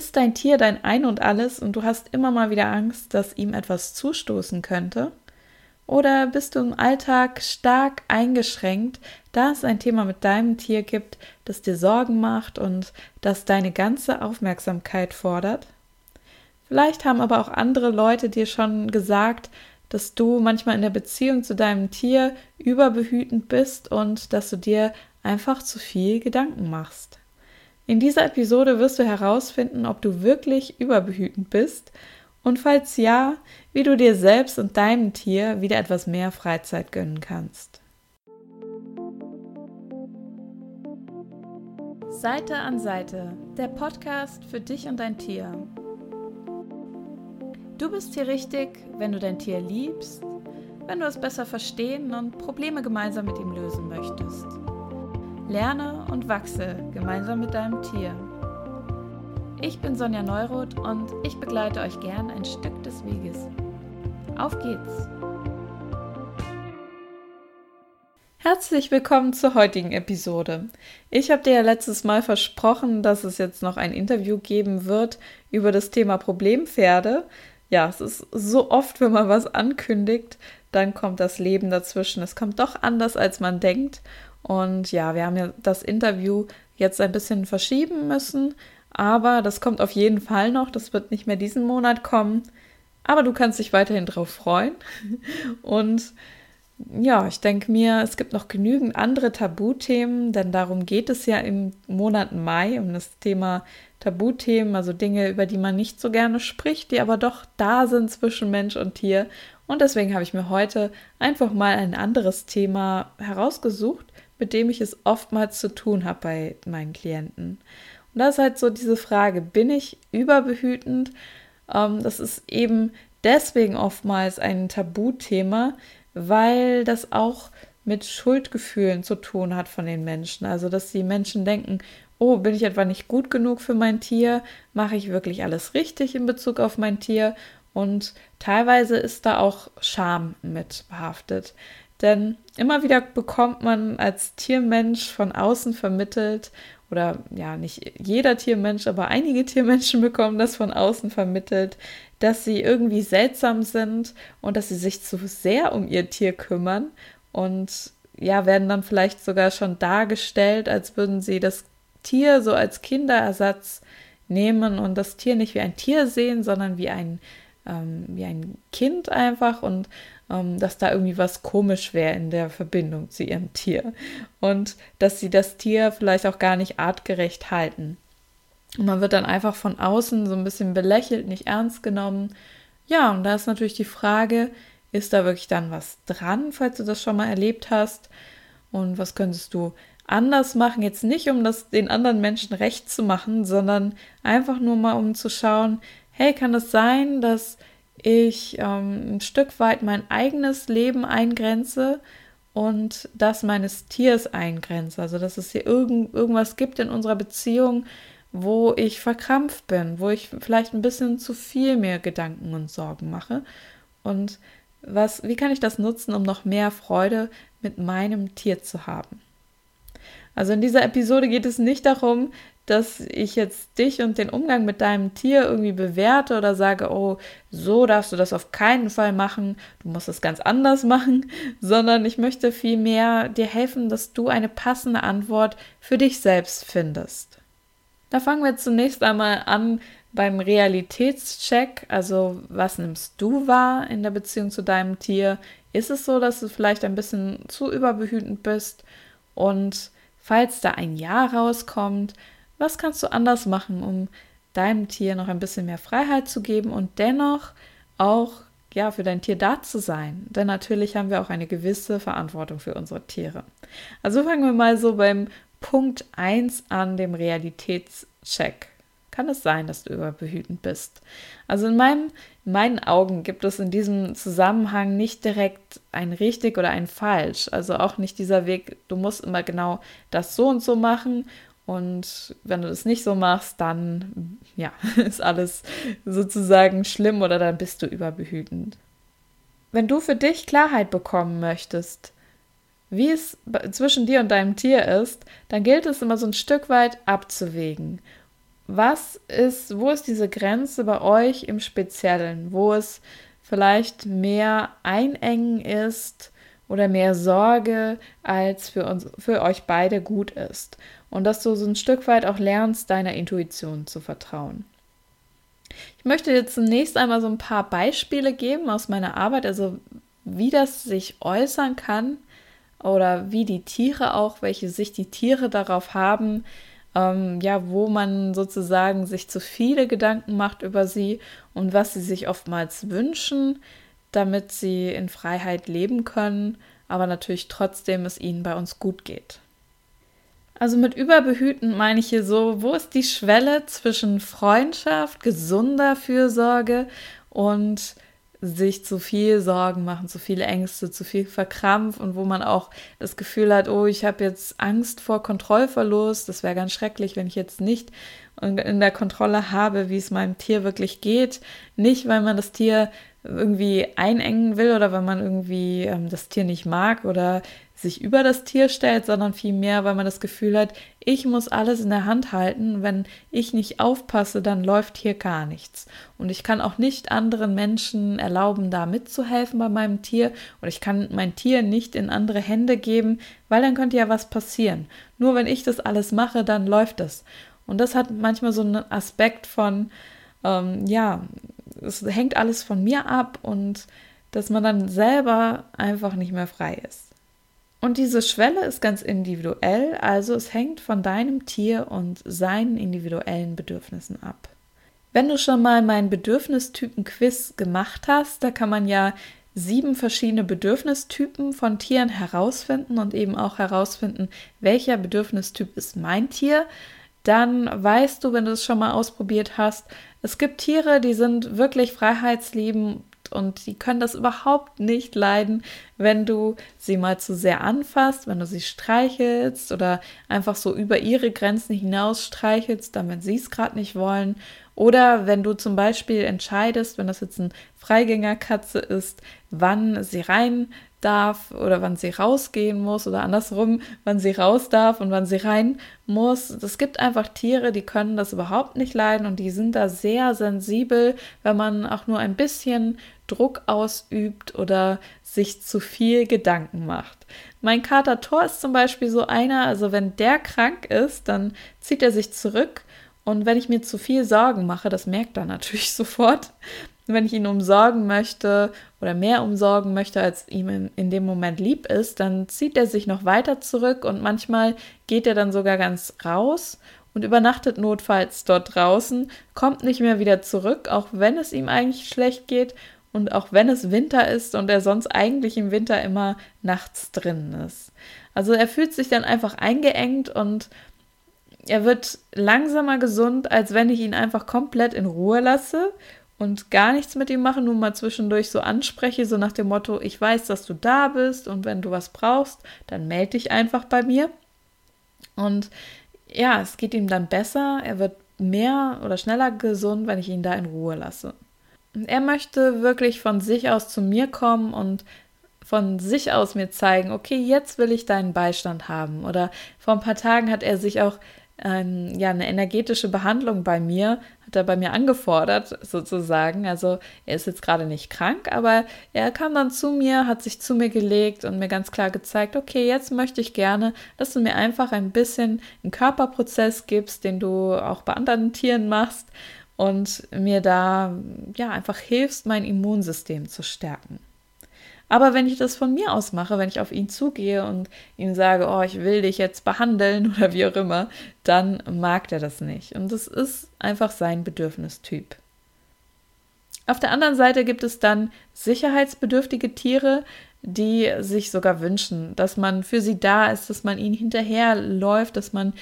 Ist dein Tier dein Ein und alles und du hast immer mal wieder Angst, dass ihm etwas zustoßen könnte? Oder bist du im Alltag stark eingeschränkt, da es ein Thema mit deinem Tier gibt, das dir Sorgen macht und das deine ganze Aufmerksamkeit fordert? Vielleicht haben aber auch andere Leute dir schon gesagt, dass du manchmal in der Beziehung zu deinem Tier überbehütend bist und dass du dir einfach zu viel Gedanken machst. In dieser Episode wirst du herausfinden, ob du wirklich überbehütend bist und falls ja, wie du dir selbst und deinem Tier wieder etwas mehr Freizeit gönnen kannst. Seite an Seite, der Podcast für dich und dein Tier. Du bist hier richtig, wenn du dein Tier liebst, wenn du es besser verstehen und Probleme gemeinsam mit ihm lösen möchtest. Lerne und wachse gemeinsam mit deinem Tier. Ich bin Sonja Neuroth und ich begleite euch gern ein Stück des Weges. Auf geht's! Herzlich willkommen zur heutigen Episode. Ich habe dir ja letztes Mal versprochen, dass es jetzt noch ein Interview geben wird über das Thema Problempferde. Ja, es ist so oft, wenn man was ankündigt, dann kommt das Leben dazwischen. Es kommt doch anders, als man denkt. Und ja, wir haben ja das Interview jetzt ein bisschen verschieben müssen, aber das kommt auf jeden Fall noch. Das wird nicht mehr diesen Monat kommen. Aber du kannst dich weiterhin drauf freuen. Und ja, ich denke mir, es gibt noch genügend andere Tabuthemen, denn darum geht es ja im Monat Mai, um das Thema Tabuthemen, also Dinge, über die man nicht so gerne spricht, die aber doch da sind zwischen Mensch und Tier. Und deswegen habe ich mir heute einfach mal ein anderes Thema herausgesucht, mit dem ich es oftmals zu tun habe bei meinen Klienten. Und das ist halt so diese Frage, bin ich überbehütend? Ähm, das ist eben deswegen oftmals ein Tabuthema, weil das auch mit Schuldgefühlen zu tun hat von den Menschen. Also, dass die Menschen denken, oh, bin ich etwa nicht gut genug für mein Tier? Mache ich wirklich alles richtig in Bezug auf mein Tier? Und teilweise ist da auch Scham mit behaftet. Denn immer wieder bekommt man als Tiermensch von außen vermittelt oder ja, nicht jeder Tiermensch, aber einige Tiermenschen bekommen das von außen vermittelt, dass sie irgendwie seltsam sind und dass sie sich zu sehr um ihr Tier kümmern und ja, werden dann vielleicht sogar schon dargestellt, als würden sie das Tier so als Kinderersatz nehmen und das Tier nicht wie ein Tier sehen, sondern wie ein, ähm, wie ein Kind einfach. Und dass da irgendwie was komisch wäre in der Verbindung zu ihrem Tier und dass sie das Tier vielleicht auch gar nicht artgerecht halten. Und man wird dann einfach von außen so ein bisschen belächelt, nicht ernst genommen. Ja, und da ist natürlich die Frage, ist da wirklich dann was dran, falls du das schon mal erlebt hast? Und was könntest du anders machen? Jetzt nicht, um das den anderen Menschen recht zu machen, sondern einfach nur mal, um zu schauen, hey, kann das sein, dass ich ähm, ein Stück weit mein eigenes Leben eingrenze und das meines Tiers eingrenze. Also, dass es hier irgend, irgendwas gibt in unserer Beziehung, wo ich verkrampft bin, wo ich vielleicht ein bisschen zu viel mir Gedanken und Sorgen mache. Und was, wie kann ich das nutzen, um noch mehr Freude mit meinem Tier zu haben? Also in dieser Episode geht es nicht darum, dass ich jetzt dich und den Umgang mit deinem Tier irgendwie bewerte oder sage, oh, so darfst du das auf keinen Fall machen, du musst es ganz anders machen, sondern ich möchte vielmehr dir helfen, dass du eine passende Antwort für dich selbst findest. Da fangen wir zunächst einmal an beim Realitätscheck, also was nimmst du wahr in der Beziehung zu deinem Tier? Ist es so, dass du vielleicht ein bisschen zu überbehütend bist? Und falls da ein Ja rauskommt, was kannst du anders machen, um deinem Tier noch ein bisschen mehr Freiheit zu geben und dennoch auch ja, für dein Tier da zu sein. Denn natürlich haben wir auch eine gewisse Verantwortung für unsere Tiere. Also fangen wir mal so beim Punkt 1 an, dem Realitätscheck. Kann es sein, dass du überbehütend bist? Also in, meinem, in meinen Augen gibt es in diesem Zusammenhang nicht direkt ein richtig oder ein falsch. Also auch nicht dieser Weg, du musst immer genau das so und so machen und wenn du das nicht so machst, dann ja, ist alles sozusagen schlimm oder dann bist du überbehütend. Wenn du für dich Klarheit bekommen möchtest, wie es zwischen dir und deinem Tier ist, dann gilt es immer so ein Stück weit abzuwägen. was ist, wo ist diese Grenze bei euch im Speziellen, wo es vielleicht mehr Einengen ist oder mehr Sorge, als für uns, für euch beide gut ist. Und dass du so ein Stück weit auch lernst, deiner Intuition zu vertrauen. Ich möchte jetzt zunächst einmal so ein paar Beispiele geben aus meiner Arbeit, also wie das sich äußern kann oder wie die Tiere auch, welche Sicht die Tiere darauf haben, ähm, ja, wo man sozusagen sich zu viele Gedanken macht über sie und was sie sich oftmals wünschen, damit sie in Freiheit leben können, aber natürlich trotzdem es ihnen bei uns gut geht. Also mit überbehüten meine ich hier so, wo ist die Schwelle zwischen Freundschaft, gesunder Fürsorge und sich zu viel Sorgen machen, zu viele Ängste, zu viel Verkrampf und wo man auch das Gefühl hat, oh, ich habe jetzt Angst vor Kontrollverlust, das wäre ganz schrecklich, wenn ich jetzt nicht in der Kontrolle habe, wie es meinem Tier wirklich geht. Nicht, weil man das Tier irgendwie einengen will oder weil man irgendwie ähm, das Tier nicht mag oder sich über das Tier stellt, sondern vielmehr, weil man das Gefühl hat, ich muss alles in der Hand halten. Wenn ich nicht aufpasse, dann läuft hier gar nichts. Und ich kann auch nicht anderen Menschen erlauben, da mitzuhelfen bei meinem Tier. Oder ich kann mein Tier nicht in andere Hände geben, weil dann könnte ja was passieren. Nur wenn ich das alles mache, dann läuft es. Und das hat manchmal so einen Aspekt von, ähm, ja, es hängt alles von mir ab und dass man dann selber einfach nicht mehr frei ist. Und diese Schwelle ist ganz individuell, also es hängt von deinem Tier und seinen individuellen Bedürfnissen ab. Wenn du schon mal meinen Bedürfnistypen-Quiz gemacht hast, da kann man ja sieben verschiedene Bedürfnistypen von Tieren herausfinden und eben auch herausfinden, welcher Bedürfnistyp ist mein Tier. Dann weißt du, wenn du es schon mal ausprobiert hast, es gibt Tiere, die sind wirklich freiheitsliebend und die können das überhaupt nicht leiden, wenn du sie mal zu sehr anfasst, wenn du sie streichelst oder einfach so über ihre Grenzen hinaus streichelst, damit sie es gerade nicht wollen. Oder wenn du zum Beispiel entscheidest, wenn das jetzt ein Freigängerkatze ist, wann sie rein darf oder wann sie rausgehen muss oder andersrum, wann sie raus darf und wann sie rein muss. Es gibt einfach Tiere, die können das überhaupt nicht leiden und die sind da sehr sensibel, wenn man auch nur ein bisschen Druck ausübt oder sich zu viel Gedanken macht. Mein Kater Thor ist zum Beispiel so einer, also wenn der krank ist, dann zieht er sich zurück und wenn ich mir zu viel Sorgen mache, das merkt er natürlich sofort, wenn ich ihn umsorgen möchte oder mehr umsorgen möchte, als ihm in, in, dem Moment lieb ist, dann zieht er sich noch weiter zurück und manchmal geht er dann sogar ganz raus und übernachtet notfalls dort draußen, kommt nicht mehr wieder zurück, auch wenn es ihm eigentlich schlecht geht und auch wenn es Winter ist und er sonst eigentlich im Winter immer nachts drin ist. Also er fühlt sich dann einfach eingeengt und er wird langsamer gesund, als wenn ich ihn einfach komplett in Ruhe lasse und gar nichts mit ihm mache, nur mal zwischendurch so anspreche, so nach dem Motto, ich weiß, dass du da bist und wenn du was brauchst, dann melde dich einfach bei mir. Und ja, es geht ihm dann besser, er wird mehr oder schneller gesund, wenn ich ihn da in Ruhe lasse. Und er möchte wirklich von sich aus zu mir kommen und von sich aus mir zeigen, okay, jetzt will ich deinen Beistand haben. Oder vor ein paar Tagen hat er sich auch ähm, ja, eine energetische Behandlung bei mir, hat er bei mir angefordert, sozusagen. Also er ist jetzt gerade nicht krank, aber er kam dann zu mir, hat sich zu mir gelegt und mir ganz klar gezeigt, okay, jetzt möchte ich gerne, dass du mir einfach ein bisschen einen Körperprozess gibst, den du auch bei anderen Tieren machst und mir da ja einfach hilfst, mein Immunsystem zu stärken. Aber wenn ich das von mir aus mache, wenn ich auf ihn zugehe und ihm sage, oh, ich will dich jetzt behandeln oder wie auch immer, dann mag er das nicht. Und das ist einfach sein Bedürfnistyp. Auf der anderen Seite gibt es dann sicherheitsbedürftige Tiere, die sich sogar wünschen, dass man für sie da ist, dass man ihnen hinterherläuft, dass man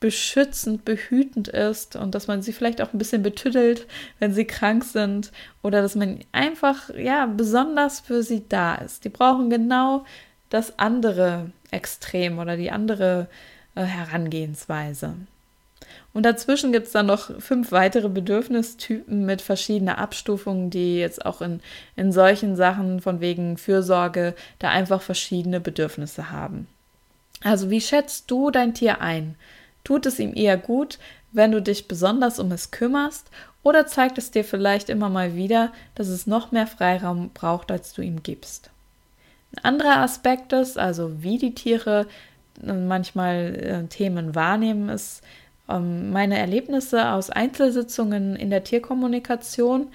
beschützend, behütend ist und dass man sie vielleicht auch ein bisschen betüdelt, wenn sie krank sind oder dass man einfach, ja, besonders für sie da ist. Die brauchen genau das andere Extrem oder die andere äh, Herangehensweise. Und dazwischen gibt es dann noch fünf weitere Bedürfnistypen mit verschiedener Abstufungen, die jetzt auch in, in solchen Sachen von wegen Fürsorge da einfach verschiedene Bedürfnisse haben. Also wie schätzt du dein Tier ein? Tut es ihm eher gut, wenn du dich besonders um es kümmerst oder zeigt es dir vielleicht immer mal wieder, dass es noch mehr Freiraum braucht, als du ihm gibst. Ein anderer Aspekt ist, also wie die Tiere äh, manchmal äh, Themen wahrnehmen, ist ähm, meine Erlebnisse aus Einzelsitzungen in der Tierkommunikation,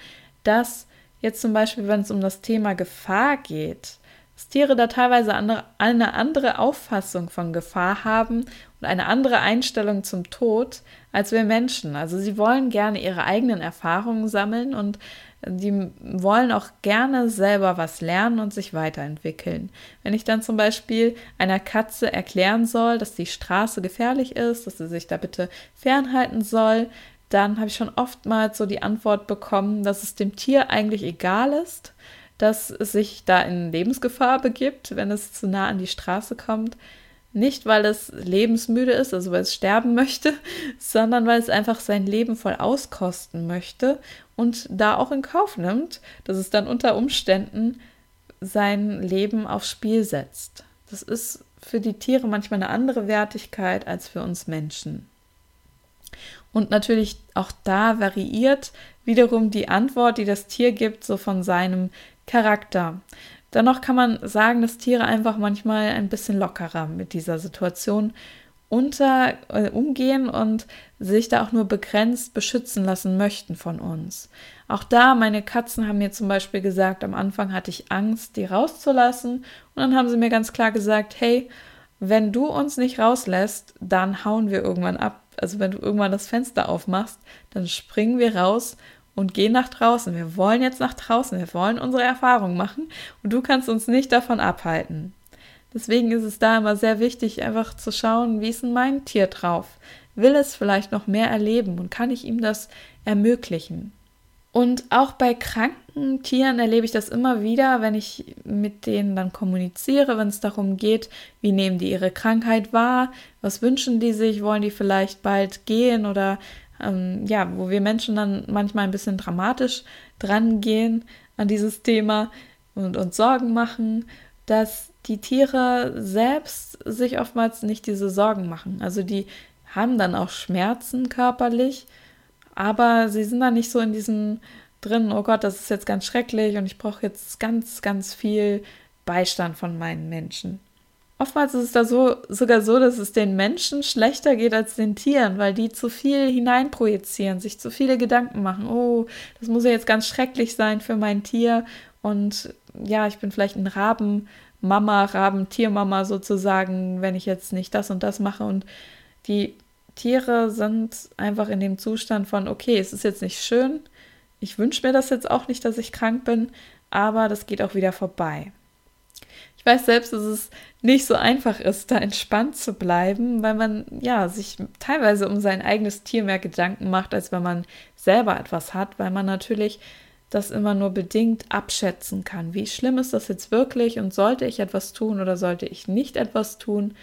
dass jetzt zum Beispiel, wenn es um das Thema Gefahr geht, dass Tiere da teilweise andere, eine andere Auffassung von Gefahr haben und eine andere Einstellung zum Tod als wir Menschen. Also sie wollen gerne ihre eigenen Erfahrungen sammeln und die wollen auch gerne selber was lernen und sich weiterentwickeln. Wenn ich dann zum Beispiel einer Katze erklären soll, dass die Straße gefährlich ist, dass sie sich da bitte fernhalten soll, dann habe ich schon oftmals so die Antwort bekommen, dass es dem Tier eigentlich egal ist, dass es sich da in Lebensgefahr begibt, wenn es zu nah an die Straße kommt. Nicht, weil es lebensmüde ist, also weil es sterben möchte, sondern weil es einfach sein Leben voll auskosten möchte und da auch in Kauf nimmt, dass es dann unter Umständen sein Leben aufs Spiel setzt. Das ist für die Tiere manchmal eine andere Wertigkeit als für uns Menschen. Und natürlich auch da variiert wiederum die Antwort, die das Tier gibt, so von seinem Charakter. Dennoch kann man sagen, dass Tiere einfach manchmal ein bisschen lockerer mit dieser Situation unter, äh, umgehen und sich da auch nur begrenzt beschützen lassen möchten von uns. Auch da, meine Katzen haben mir zum Beispiel gesagt, am Anfang hatte ich Angst, die rauszulassen. Und dann haben sie mir ganz klar gesagt, hey, wenn du uns nicht rauslässt, dann hauen wir irgendwann ab. Also wenn du irgendwann das Fenster aufmachst, dann springen wir raus und gehen nach draußen. Wir wollen jetzt nach draußen, wir wollen unsere Erfahrung machen und du kannst uns nicht davon abhalten. Deswegen ist es da immer sehr wichtig, einfach zu schauen, wie ist denn mein Tier drauf? Will es vielleicht noch mehr erleben und kann ich ihm das ermöglichen? Und auch bei kranken Tieren erlebe ich das immer wieder, wenn ich mit denen dann kommuniziere, wenn es darum geht, wie nehmen die ihre Krankheit wahr, was wünschen die sich, wollen die vielleicht bald gehen oder ähm, ja, wo wir Menschen dann manchmal ein bisschen dramatisch dran gehen an dieses Thema und uns Sorgen machen, dass die Tiere selbst sich oftmals nicht diese Sorgen machen. Also die haben dann auch Schmerzen körperlich, aber sie sind dann nicht so in diesem drin, oh Gott, das ist jetzt ganz schrecklich und ich brauche jetzt ganz, ganz viel Beistand von meinen Menschen. Oftmals ist es da so, sogar so, dass es den Menschen schlechter geht als den Tieren, weil die zu viel hineinprojizieren, sich zu viele Gedanken machen. Oh, das muss ja jetzt ganz schrecklich sein für mein Tier. Und ja, ich bin vielleicht ein Rabenmama, Rabentiermama sozusagen, wenn ich jetzt nicht das und das mache. Und die Tiere sind einfach in dem Zustand von, okay, es ist jetzt nicht schön. Ich wünsche mir das jetzt auch nicht, dass ich krank bin, aber das geht auch wieder vorbei. Ich weiß selbst, dass es nicht so einfach ist, da entspannt zu bleiben, weil man ja sich teilweise um sein eigenes Tier mehr Gedanken macht, als wenn man selber etwas hat, weil man natürlich das immer nur bedingt abschätzen kann. Wie schlimm ist das jetzt wirklich und sollte ich etwas tun oder sollte ich nicht etwas tun?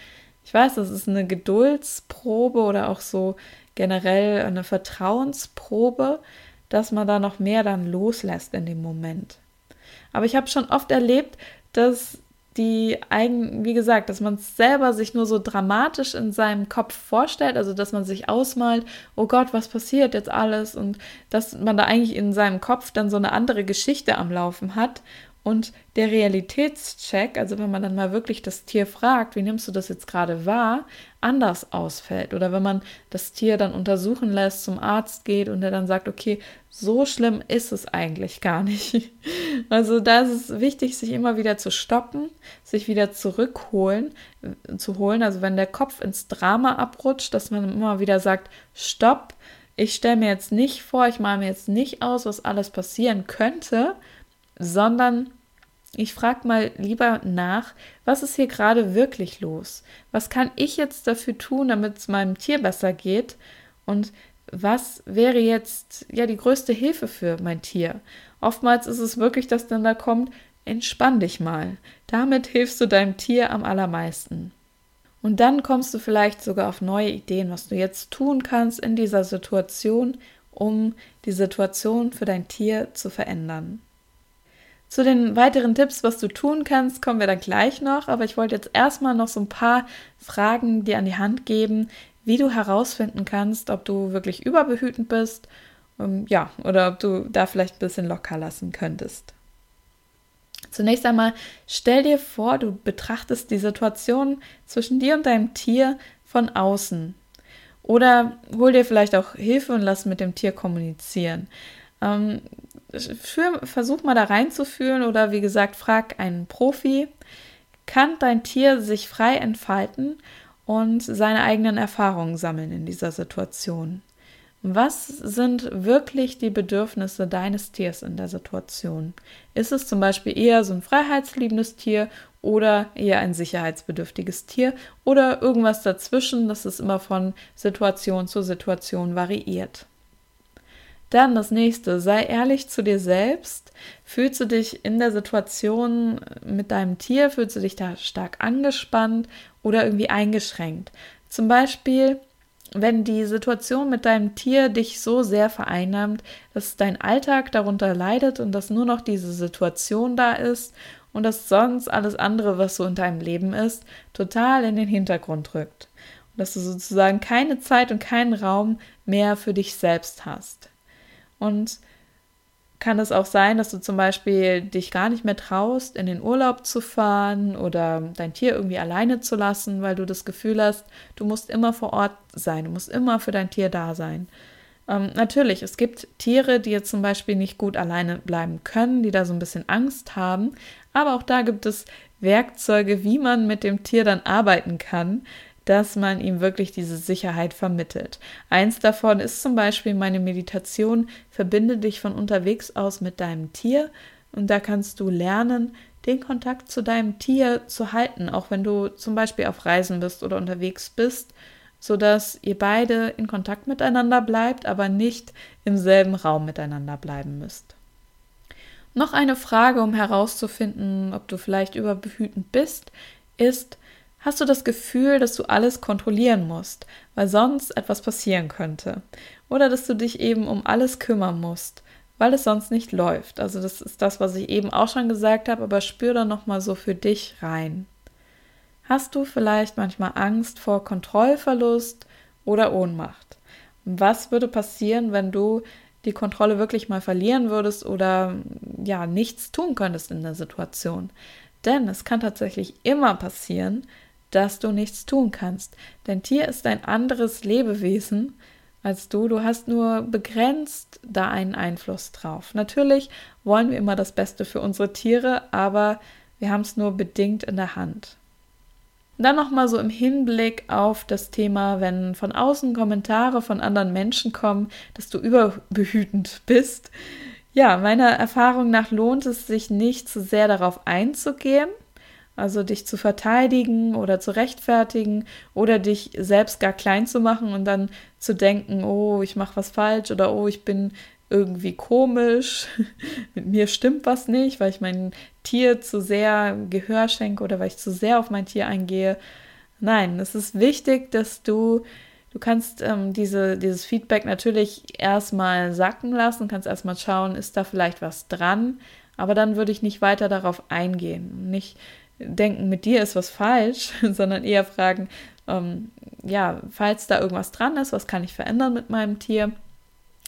Ich weiß, das ist eine Geduldsprobe oder auch so generell eine Vertrauensprobe, dass man da noch mehr dann loslässt in dem Moment. Aber ich habe schon oft erlebt, dass die eigen, wie gesagt, dass man es selber sich nur so dramatisch in seinem Kopf vorstellt, also dass man sich ausmalt, oh Gott, was passiert jetzt alles? Und dass man da eigentlich in seinem Kopf dann so eine andere Geschichte am Laufen hat und der Realitätscheck, also wenn man dann mal wirklich das Tier fragt, wie nimmst du das jetzt gerade wahr, anders ausfällt. Oder wenn man das Tier dann untersuchen lässt, zum Arzt geht und der dann sagt, okay, so schlimm ist es eigentlich gar nicht. Also da ist es wichtig, sich immer wieder zu stoppen, sich wieder zurückholen, äh, zu holen. Also wenn der Kopf ins Drama abrutscht, dass man immer wieder sagt, stopp, ich stelle mir jetzt nicht vor, ich male mir jetzt nicht aus, was alles passieren könnte, sondern ich frage mal lieber nach, was ist hier gerade wirklich los? Was kann ich jetzt dafür tun, damit es meinem Tier besser geht? Und was wäre jetzt ja die größte Hilfe für mein Tier? Oftmals ist es wirklich, dass dann da kommt, entspann dich mal. Damit hilfst du deinem Tier am allermeisten. Und dann kommst du vielleicht sogar auf neue Ideen, was du jetzt tun kannst in dieser Situation, um die Situation für dein Tier zu verändern. Zu den weiteren Tipps, was du tun kannst, kommen wir dann gleich noch, aber ich wollte jetzt erstmal noch so ein paar Fragen dir an die Hand geben, wie du herausfinden kannst, ob du wirklich überbehütend bist, ähm, ja, oder ob du da vielleicht ein bisschen locker lassen könntest. Zunächst einmal stell dir vor, du betrachtest die Situation zwischen dir und deinem Tier von außen. Oder hol dir vielleicht auch Hilfe und lass mit dem Tier kommunizieren. Ähm, für, versuch mal da reinzufühlen oder wie gesagt, frag einen Profi. Kann dein Tier sich frei entfalten und seine eigenen Erfahrungen sammeln in dieser Situation? Was sind wirklich die Bedürfnisse deines Tiers in der Situation? Ist es zum Beispiel eher so ein freiheitsliebendes Tier oder eher ein sicherheitsbedürftiges Tier oder irgendwas dazwischen, das ist immer von Situation zu Situation variiert? Dann das nächste, sei ehrlich zu dir selbst. Fühlst du dich in der Situation mit deinem Tier, fühlst du dich da stark angespannt oder irgendwie eingeschränkt? Zum Beispiel, wenn die Situation mit deinem Tier dich so sehr vereinnahmt, dass dein Alltag darunter leidet und dass nur noch diese Situation da ist und dass sonst alles andere, was so in deinem Leben ist, total in den Hintergrund rückt. Und dass du sozusagen keine Zeit und keinen Raum mehr für dich selbst hast. Und kann es auch sein, dass du zum Beispiel dich gar nicht mehr traust, in den Urlaub zu fahren oder dein Tier irgendwie alleine zu lassen, weil du das Gefühl hast, du musst immer vor Ort sein, du musst immer für dein Tier da sein. Ähm, natürlich, es gibt Tiere, die jetzt zum Beispiel nicht gut alleine bleiben können, die da so ein bisschen Angst haben, aber auch da gibt es Werkzeuge, wie man mit dem Tier dann arbeiten kann, dass man ihm wirklich diese Sicherheit vermittelt. Eins davon ist zum Beispiel meine Meditation, verbinde dich von unterwegs aus mit deinem Tier und da kannst du lernen, den Kontakt zu deinem Tier zu halten, auch wenn du zum Beispiel auf Reisen bist oder unterwegs bist, sodass ihr beide in Kontakt miteinander bleibt, aber nicht im selben Raum miteinander bleiben müsst. Noch eine Frage, um herauszufinden, ob du vielleicht überbehütend bist, ist, hast du das Gefühl, dass du alles kontrollieren musst, weil sonst etwas passieren könnte. Oder dass du dich eben um alles kümmern musst, weil es sonst nicht läuft. Also das ist das, was ich eben auch schon gesagt habe, aber spür da nochmal so für dich rein. Hast du vielleicht manchmal Angst vor Kontrollverlust oder Ohnmacht? was würde passieren, wenn du die Kontrolle wirklich mal verlieren würdest oder ja, nichts tun könntest in der Situation? Denn es kann tatsächlich immer passieren, dass du nichts tun kannst. Dein Tier ist ein anderes Lebewesen als du. Du hast nur begrenzt da einen Einfluss drauf. Natürlich wollen wir immer das Beste für unsere Tiere, aber wir haben es nur bedingt in der Hand. Dann nochmal so im Hinblick auf das Thema, wenn von außen Kommentare von anderen Menschen kommen, dass du überbehütend bist. Ja, meiner Erfahrung nach lohnt es sich nicht zu sehr darauf einzugehen. Also dich zu verteidigen oder zu rechtfertigen oder dich selbst gar klein zu machen und dann zu denken, oh, ich mache was falsch oder oh, ich bin irgendwie komisch, mit mir stimmt was nicht, weil ich mein Tier zu sehr Gehör schenke oder weil ich zu sehr auf mein Tier eingehe. Nein, es ist wichtig, dass du, du kannst ähm, diese, dieses Feedback natürlich erstmal sacken lassen, kannst erstmal schauen, ist da vielleicht was dran, aber dann würde ich nicht weiter darauf eingehen. Nicht denken, mit dir ist was falsch, sondern eher fragen, ähm, ja, falls da irgendwas dran ist, was kann ich verändern mit meinem Tier?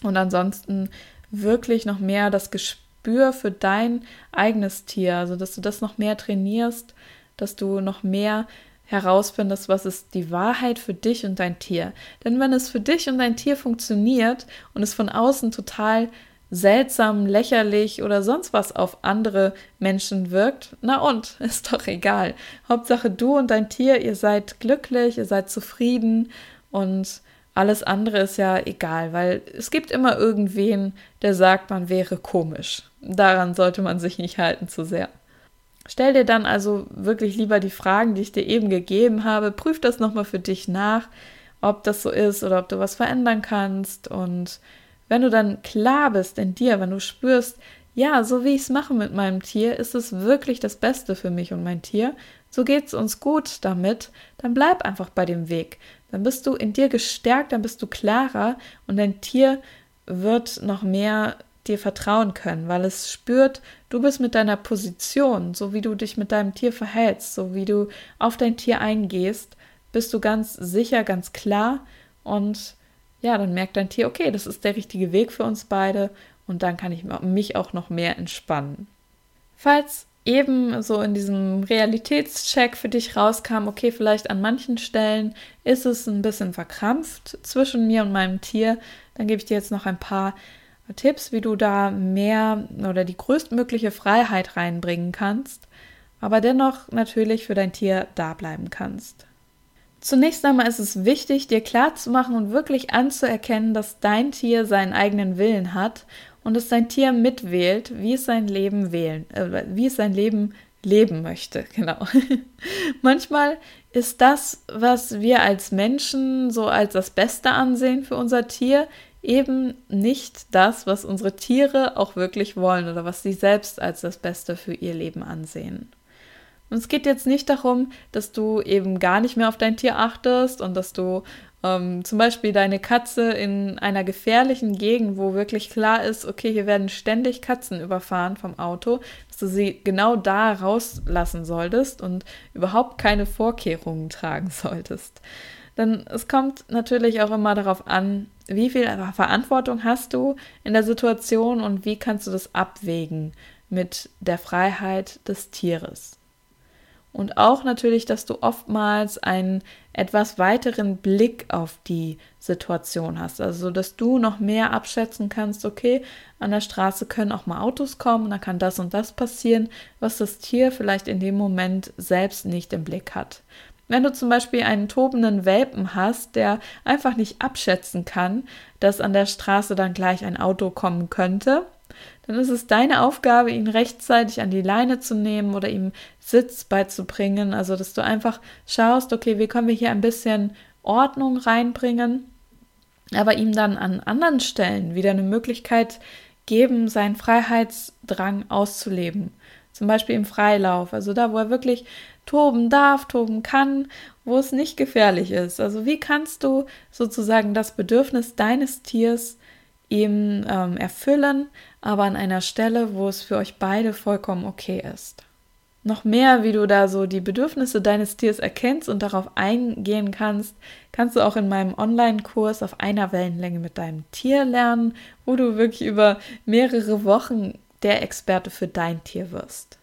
Und ansonsten wirklich noch mehr das Gespür für dein eigenes Tier, also dass du das noch mehr trainierst, dass du noch mehr herausfindest, was ist die Wahrheit für dich und dein Tier. Denn wenn es für dich und dein Tier funktioniert und es von außen total seltsam, lächerlich oder sonst was auf andere Menschen wirkt, na und, ist doch egal. Hauptsache du und dein Tier, ihr seid glücklich, ihr seid zufrieden und alles andere ist ja egal, weil es gibt immer irgendwen, der sagt, man wäre komisch. Daran sollte man sich nicht halten zu sehr. Stell dir dann also wirklich lieber die Fragen, die ich dir eben gegeben habe. Prüf das nochmal für dich nach, ob das so ist oder ob du was verändern kannst und wenn du dann klar bist in dir, wenn du spürst, ja, so wie ich es mache mit meinem Tier, ist es wirklich das Beste für mich und mein Tier, so geht es uns gut damit, dann bleib einfach bei dem Weg. Dann bist du in dir gestärkt, dann bist du klarer und dein Tier wird noch mehr dir vertrauen können, weil es spürt, du bist mit deiner Position, so wie du dich mit deinem Tier verhältst, so wie du auf dein Tier eingehst, bist du ganz sicher, ganz klar und ja, dann merkt dein Tier, okay, das ist der richtige Weg für uns beide und dann kann ich mich auch noch mehr entspannen. Falls eben so in diesem Realitätscheck für dich rauskam, okay, vielleicht an manchen Stellen ist es ein bisschen verkrampft zwischen mir und meinem Tier, dann gebe ich dir jetzt noch ein paar Tipps, wie du da mehr oder die größtmögliche Freiheit reinbringen kannst, aber dennoch natürlich für dein Tier da bleiben kannst. Zunächst einmal ist es wichtig, dir klarzumachen und wirklich anzuerkennen, dass dein Tier seinen eigenen Willen hat und dass dein Tier mitwählt, wie es sein Leben wählen, äh, wie es sein Leben leben möchte. Genau. Manchmal ist das, was wir als Menschen so als das Beste ansehen für unser Tier, eben nicht das, was unsere Tiere auch wirklich wollen oder was sie selbst als das Beste für ihr Leben ansehen. Und es geht jetzt nicht darum, dass du eben gar nicht mehr auf dein Tier achtest und dass du ähm, zum Beispiel deine Katze in einer gefährlichen Gegend, wo wirklich klar ist, okay, hier werden ständig Katzen überfahren vom Auto, dass du sie genau da rauslassen solltest und überhaupt keine Vorkehrungen tragen solltest. Denn es kommt natürlich auch immer darauf an, wie viel Verantwortung hast du in der Situation und wie kannst du das abwägen mit der Freiheit des Tieres. Und auch natürlich, dass du oftmals einen etwas weiteren Blick auf die Situation hast. Also, dass du noch mehr abschätzen kannst, okay, an der Straße können auch mal Autos kommen, da kann das und das passieren, was das Tier vielleicht in dem Moment selbst nicht im Blick hat. Wenn du zum Beispiel einen tobenden Welpen hast, der einfach nicht abschätzen kann, dass an der Straße dann gleich ein Auto kommen könnte, dann ist es deine Aufgabe, ihn rechtzeitig an die Leine zu nehmen oder ihm Sitz beizubringen. Also, dass du einfach schaust, okay, wie können wir hier ein bisschen Ordnung reinbringen, aber ihm dann an anderen Stellen wieder eine Möglichkeit geben, seinen Freiheitsdrang auszuleben. Zum Beispiel im Freilauf, also da, wo er wirklich toben darf, toben kann, wo es nicht gefährlich ist. Also wie kannst du sozusagen das Bedürfnis deines Tiers ihm ähm, erfüllen, aber an einer Stelle, wo es für euch beide vollkommen okay ist. Noch mehr, wie du da so die Bedürfnisse deines Tiers erkennst und darauf eingehen kannst, kannst du auch in meinem Online-Kurs auf einer Wellenlänge mit deinem Tier lernen, wo du wirklich über mehrere Wochen der Experte für dein Tier wirst.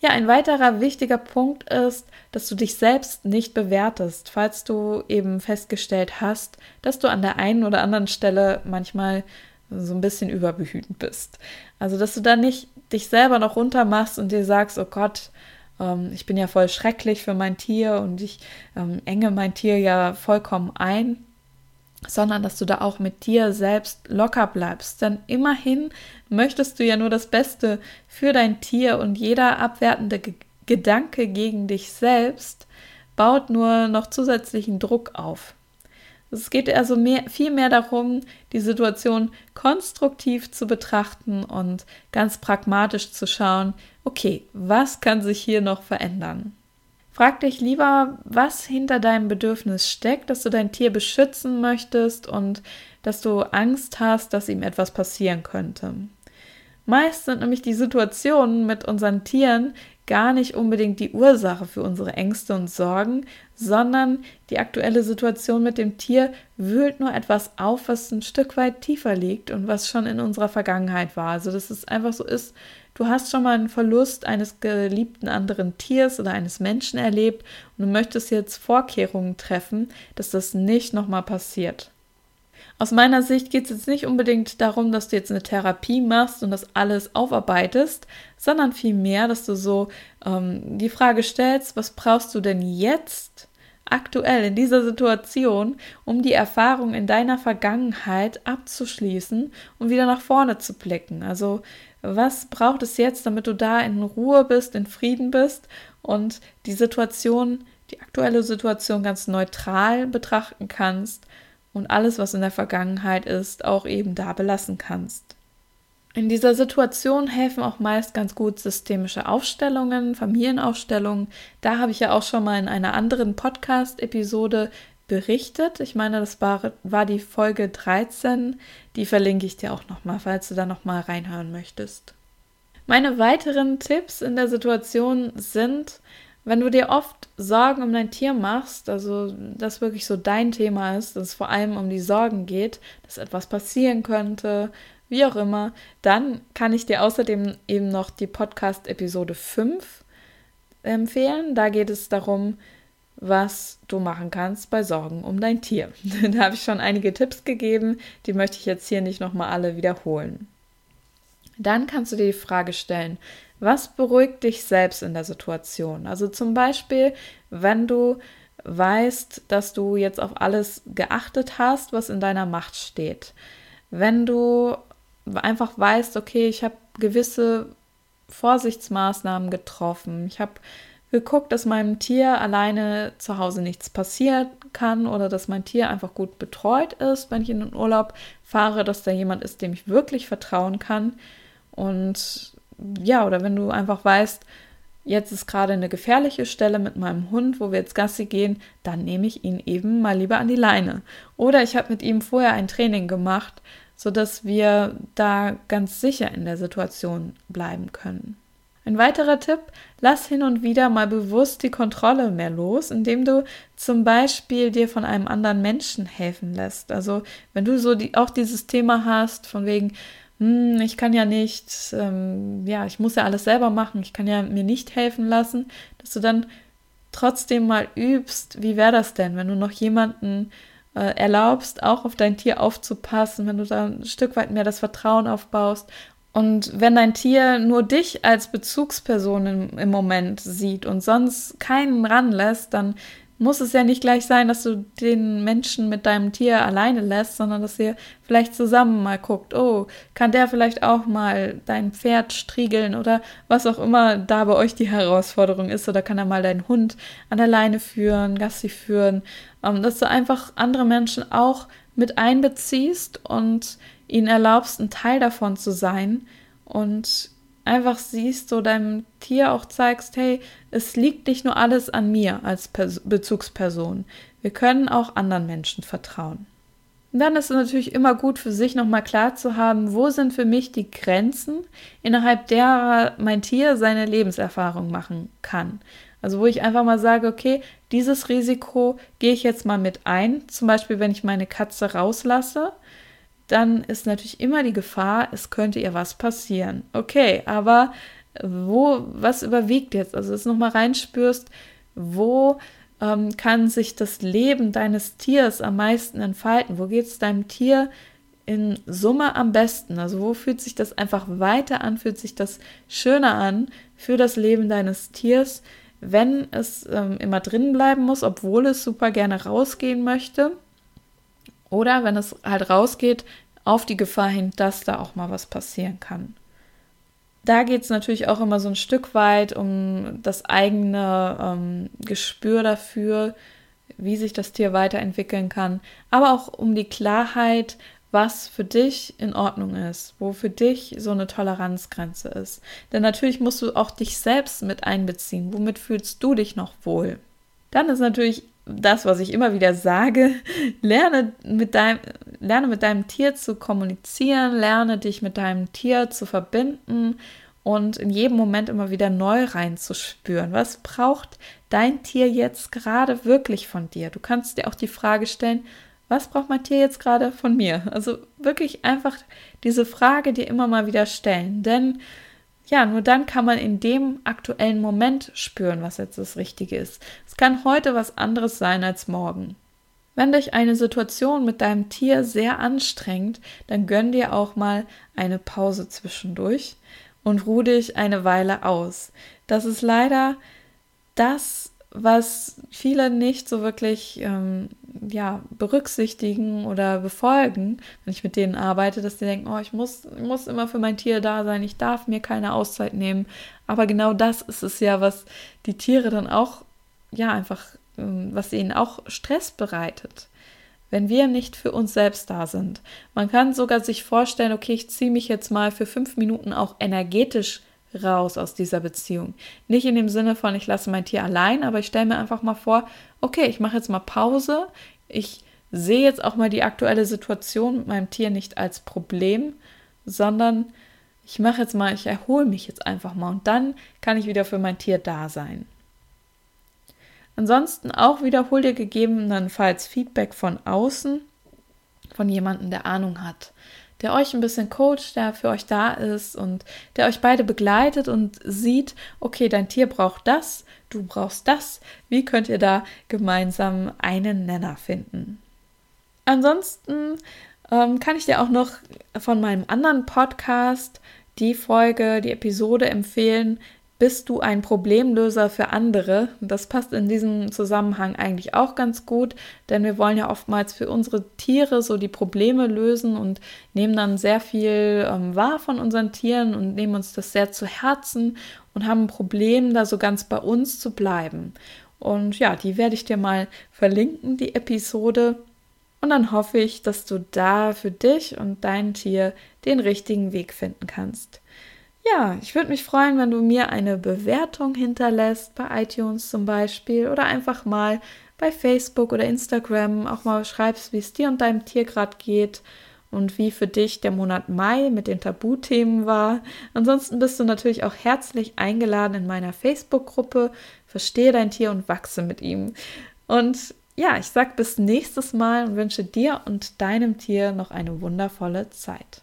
Ja, ein weiterer wichtiger Punkt ist, dass du dich selbst nicht bewertest, falls du eben festgestellt hast, dass du an der einen oder anderen Stelle manchmal so ein bisschen überbehütend bist. Also, dass du da nicht dich selber noch runter machst und dir sagst, oh Gott, ähm, ich bin ja voll schrecklich für mein Tier und ich ähm, enge mein Tier ja vollkommen ein, sondern dass du da auch mit dir selbst locker bleibst. Denn immerhin möchtest du ja nur das Beste für dein Tier und jeder abwertende G Gedanke gegen dich selbst baut nur noch zusätzlichen Druck auf. Es geht also mehr, viel mehr darum, die Situation konstruktiv zu betrachten und ganz pragmatisch zu schauen, okay, was kann sich hier noch verändern? Frag dich lieber, was hinter deinem Bedürfnis steckt, dass du dein Tier beschützen möchtest und dass du Angst hast, dass ihm etwas passieren könnte. Meist sind nämlich die Situationen mit unseren Tieren gar nicht unbedingt die Ursache für unsere Ängste und Sorgen, sondern die aktuelle Situation mit dem Tier wühlt nur etwas auf, was ein Stück weit tiefer liegt und was schon in unserer Vergangenheit war. Also, dass es einfach so ist, du hast schon mal einen Verlust eines geliebten anderen Tiers oder eines Menschen erlebt und du möchtest jetzt Vorkehrungen treffen, dass das nicht nochmal passiert. Aus meiner Sicht geht es jetzt nicht unbedingt darum, dass du jetzt eine Therapie machst und das alles aufarbeitest, sondern vielmehr, dass du so ähm, die Frage stellst, was brauchst du denn jetzt aktuell in dieser Situation, um die Erfahrung in deiner Vergangenheit abzuschließen und wieder nach vorne zu blicken. Also was braucht es jetzt, damit du da in Ruhe bist, in Frieden bist und die Situation, die aktuelle Situation ganz neutral betrachten kannst und alles, was in der Vergangenheit ist, auch eben da belassen kannst. In dieser Situation helfen auch meist ganz gut systemische Aufstellungen, Familienaufstellungen. Da habe ich ja auch schon mal in einer anderen Podcast-Episode berichtet. Ich meine, das war, war die Folge 13. Die verlinke ich dir auch nochmal, falls du da nochmal reinhören möchtest. Meine weiteren Tipps in der Situation sind, Wenn du dir oft Sorgen um dein Tier machst, also das wirklich so dein Thema ist, dass es vor allem um die Sorgen geht, dass etwas passieren könnte, wie auch immer, dann kann ich dir außerdem eben noch die Podcast-Episode 5 empfehlen. Da geht es darum, was du machen kannst bei Sorgen um dein Tier. da habe ich schon einige Tipps gegeben, die möchte ich jetzt hier nicht nochmal alle wiederholen. Dann kannst du dir die Frage stellen, was beruhigt dich selbst in der Situation? Also zum Beispiel, wenn du weißt, dass du jetzt auf alles geachtet hast, was in deiner Macht steht. Wenn du einfach weißt, okay, ich habe gewisse Vorsichtsmaßnahmen getroffen. Ich habe geguckt, dass meinem Tier alleine zu Hause nichts passieren kann oder dass mein Tier einfach gut betreut ist, wenn ich in den Urlaub fahre, dass da jemand ist, dem ich wirklich vertrauen kann. Und ja, oder wenn du einfach weißt, jetzt ist gerade eine gefährliche Stelle mit meinem Hund, wo wir jetzt Gassi gehen, dann nehme ich ihn eben mal lieber an die Leine. Oder ich habe mit ihm vorher ein Training gemacht, sodass wir da ganz sicher in der Situation bleiben können. Ein weiterer Tipp, lass hin und wieder mal bewusst die Kontrolle mehr los, indem du zum Beispiel dir von einem anderen Menschen helfen lässt. Also wenn du so die, auch dieses Thema hast, von wegen, hm, ich kann ja nicht, ähm, ja, ich muss ja alles selber machen, ich kann ja mir nicht helfen lassen, dass du dann trotzdem mal übst, wie wäre das denn, wenn du noch jemanden äh, erlaubst, auch auf dein Tier aufzupassen, wenn du da ein Stück weit mehr das Vertrauen aufbaust. Und wenn dein Tier nur dich als Bezugsperson im, im, Moment sieht und sonst keinen ranlässt, dann muss es ja nicht gleich sein, dass du den Menschen mit deinem Tier alleine lässt, sondern dass ihr vielleicht zusammen mal guckt, oh, kann der vielleicht auch mal dein Pferd striegeln oder was auch immer da bei euch die Herausforderung ist, oder kann er mal deinen Hund an der Leine führen, Gassi führen, ähm, dass du einfach andere Menschen auch mit einbeziehst und ihnen erlaubst, ein Teil davon zu sein und einfach siehst, so deinem Tier auch zeigst, hey, es liegt nicht nur alles an mir als Pers Bezugsperson. Wir können auch anderen Menschen vertrauen. Dann ist es natürlich immer gut für sich nochmal klar zu haben, wo sind für mich die Grenzen, innerhalb derer mein Tier seine Lebenserfahrung machen kann. Also wo ich einfach mal sage, okay, dieses Risiko gehe ich jetzt mal mit ein. Zum Beispiel, wenn ich meine Katze rauslasse, dann ist natürlich immer die Gefahr, es könnte ihr was passieren. Okay, aber wo, was überwiegt jetzt? Also, dass du nochmal reinspürst, wo ähm, kann sich das Leben deines Tiers am meisten entfalten? Wo geht es deinem Tier in Summe am besten? Also, wo fühlt sich das einfach weiter an? Fühlt sich das schöner an für das Leben deines Tiers, wenn es ähm, immer drin bleiben muss, obwohl es super gerne rausgehen möchte? Oder wenn es halt rausgeht, auf die Gefahr hin, dass da auch mal was passieren kann. Da geht es natürlich auch immer so ein Stück weit um das eigene ähm, Gespür dafür, wie sich das Tier weiterentwickeln kann, aber auch um die Klarheit, was für dich in Ordnung ist, wo für dich so eine Toleranzgrenze ist. Denn natürlich musst du auch dich selbst mit einbeziehen. Womit fühlst du dich noch wohl? Dann ist natürlich das, was ich immer wieder sage, lerne mit deinem, lerne mit deinem Tier zu kommunizieren, lerne dich mit deinem Tier zu verbinden und in jedem Moment immer wieder neu reinzuspüren. Was braucht dein Tier jetzt gerade wirklich von dir? Du kannst dir auch die Frage stellen, was braucht mein Tier jetzt gerade von mir? Also wirklich einfach diese Frage dir immer mal wieder stellen, denn ja, nur dann kann man in dem aktuellen Moment spüren, was jetzt das Richtige ist. Es kann heute was anderes sein als morgen. Wenn dich eine Situation mit deinem Tier sehr anstrengt, dann gönn dir auch mal eine Pause zwischendurch und ruh dich eine Weile aus. Das ist leider das, was viele nicht so wirklich ähm, ja, berücksichtigen oder befolgen, wenn ich mit denen arbeite, dass die denken, oh, ich muss, muss immer für mein Tier da sein, ich darf mir keine Auszeit nehmen. Aber genau das ist es ja, was die Tiere dann auch, ja, einfach, ähm, was ihnen auch Stress bereitet. Wenn wir nicht für uns selbst da sind. Man kann sogar sich vorstellen, okay, ich ziehe mich jetzt mal für fünf Minuten auch energetisch raus aus dieser Beziehung. Nicht in dem Sinne von, ich lasse mein Tier allein, aber ich stelle mir einfach mal vor, okay, ich mache jetzt mal Pause. Ich sehe jetzt auch mal die aktuelle Situation mit meinem Tier nicht als Problem, sondern ich mache jetzt mal, ich erhole mich jetzt einfach mal und dann kann ich wieder für mein Tier da sein. Ansonsten auch wiederhol dir gegebenenfalls Feedback von außen, von jemandem, der Ahnung hat, der euch ein bisschen coacht, der für euch da ist und der euch beide begleitet und sieht, okay, dein Tier braucht das, du brauchst das. Wie könnt ihr da gemeinsam einen Nenner finden? Ansonsten ähm, kann ich dir auch noch von meinem anderen Podcast die Folge, die Episode empfehlen. Bist du ein Problemlöser für andere? Das passt in diesem Zusammenhang eigentlich auch ganz gut, denn wir wollen ja oftmals für unsere Tiere so die Probleme lösen und nehmen dann sehr viel ähm, wahr von unseren Tieren und nehmen uns das sehr zu Herzen und haben ein Problem, da so ganz bei uns zu bleiben. Und ja, die werde ich dir mal verlinken, die Episode. Und dann hoffe ich, dass du da für dich und dein Tier den richtigen Weg finden kannst. Ja, ich würde mich freuen, wenn du mir eine Bewertung hinterlässt, bei iTunes zum Beispiel, oder einfach mal bei Facebook oder Instagram auch mal schreibst, wie es dir und deinem Tier gerade geht und wie für dich der Monat Mai mit den Tabuthemen war. Ansonsten bist du natürlich auch herzlich eingeladen in meiner Facebook-Gruppe Verstehe dein Tier und wachse mit ihm. Und ja, ich sage bis nächstes Mal und wünsche dir und deinem Tier noch eine wundervolle Zeit.